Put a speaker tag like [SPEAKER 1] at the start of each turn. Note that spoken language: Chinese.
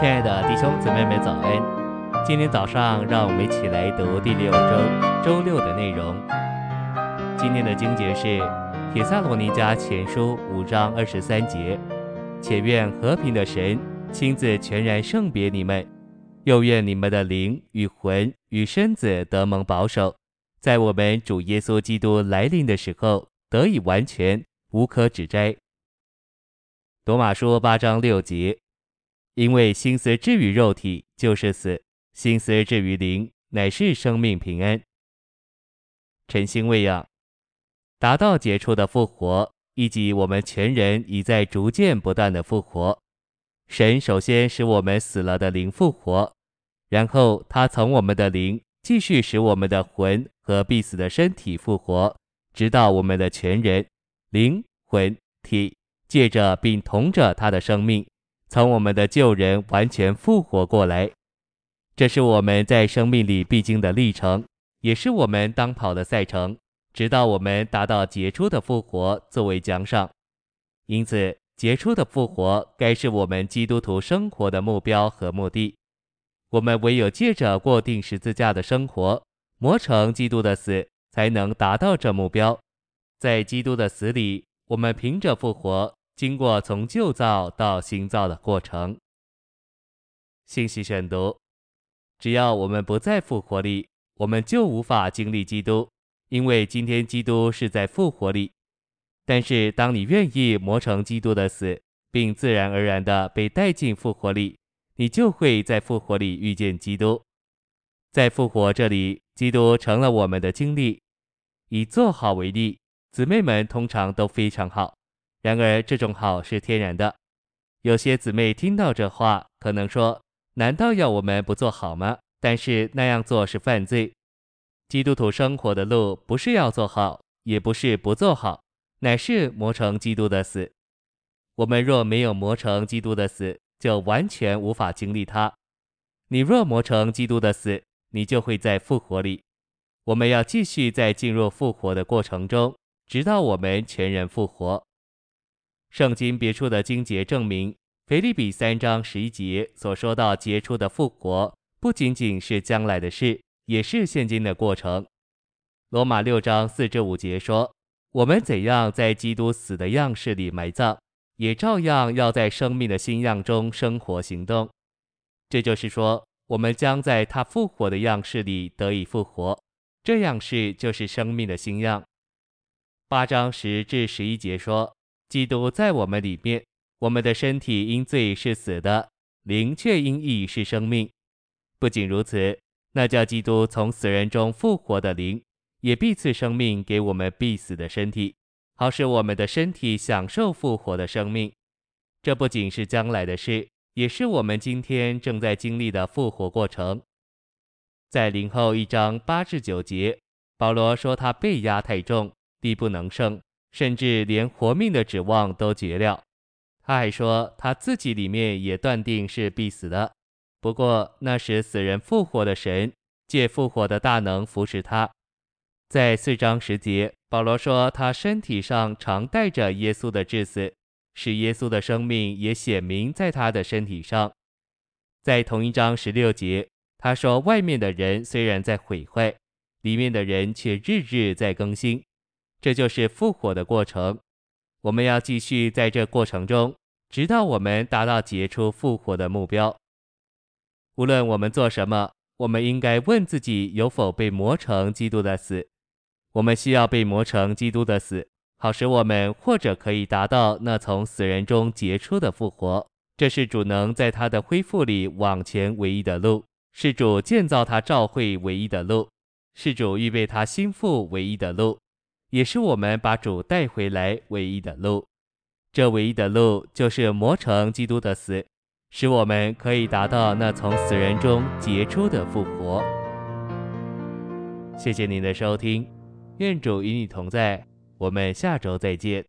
[SPEAKER 1] 亲爱的弟兄姊妹们，早安！今天早上，让我们一起来读第六周周六的内容。今天的经节是《帖撒罗尼迦前书》五章二十三节：“且愿和平的神亲自全然圣别你们，又愿你们的灵与魂与身子得蒙保守，在我们主耶稣基督来临的时候得以完全，无可指摘。”罗马书八章六节。因为心思置于肉体就是死，心思置于灵乃是生命平安。晨星喂养，达到杰出的复活，以及我们全人已在逐渐不断的复活。神首先使我们死了的灵复活，然后他从我们的灵继续使我们的魂和必死的身体复活，直到我们的全人灵魂体借着并同着他的生命。从我们的旧人完全复活过来，这是我们在生命里必经的历程，也是我们当跑的赛程，直到我们达到杰出的复活作为奖赏。因此，杰出的复活该是我们基督徒生活的目标和目的。我们唯有借着过钉十字架的生活，磨成基督的死，才能达到这目标。在基督的死里，我们凭着复活。经过从旧造到新造的过程，信息选读：只要我们不在复活里，我们就无法经历基督，因为今天基督是在复活里。但是，当你愿意磨成基督的死，并自然而然地被带进复活里，你就会在复活里遇见基督。在复活这里，基督成了我们的经历。以做好为例，姊妹们通常都非常好。然而，这种好是天然的。有些姊妹听到这话，可能说：“难道要我们不做好吗？”但是那样做是犯罪。基督徒生活的路不是要做好，也不是不做好，乃是磨成基督的死。我们若没有磨成基督的死，就完全无法经历它。你若磨成基督的死，你就会在复活里。我们要继续在进入复活的过程中，直到我们全人复活。圣经别处的经节证明，腓立比三章十一节所说到杰出的复活，不仅仅是将来的事，也是现今的过程。罗马六章四至五节说，我们怎样在基督死的样式里埋葬，也照样要在生命的新样中生活行动。这就是说，我们将在他复活的样式里得以复活，这样式就是生命的新样。八章十至十一节说。基督在我们里面，我们的身体因罪是死的，灵却因义是生命。不仅如此，那叫基督从死人中复活的灵，也必赐生命给我们必死的身体，好使我们的身体享受复活的生命。这不仅是将来的事，也是我们今天正在经历的复活过程。在林后一章八至九节，保罗说他被压太重，力不能胜。甚至连活命的指望都绝了。他还说他自己里面也断定是必死的。不过那时死人复活的神借复活的大能扶持他。在四章十节，保罗说他身体上常带着耶稣的致死，使耶稣的生命也显明在他的身体上。在同一章十六节，他说外面的人虽然在毁坏，里面的人却日日在更新。这就是复活的过程，我们要继续在这过程中，直到我们达到结出复活的目标。无论我们做什么，我们应该问自己有否被磨成基督的死。我们需要被磨成基督的死，好使我们或者可以达到那从死人中结出的复活。这是主能在他的恢复里往前唯一的路，是主建造他召会唯一的路，是主预备他心腹唯一的路。也是我们把主带回来唯一的路，这唯一的路就是磨成基督的死，使我们可以达到那从死人中杰出的复活。谢谢您的收听，愿主与你同在，我们下周再见。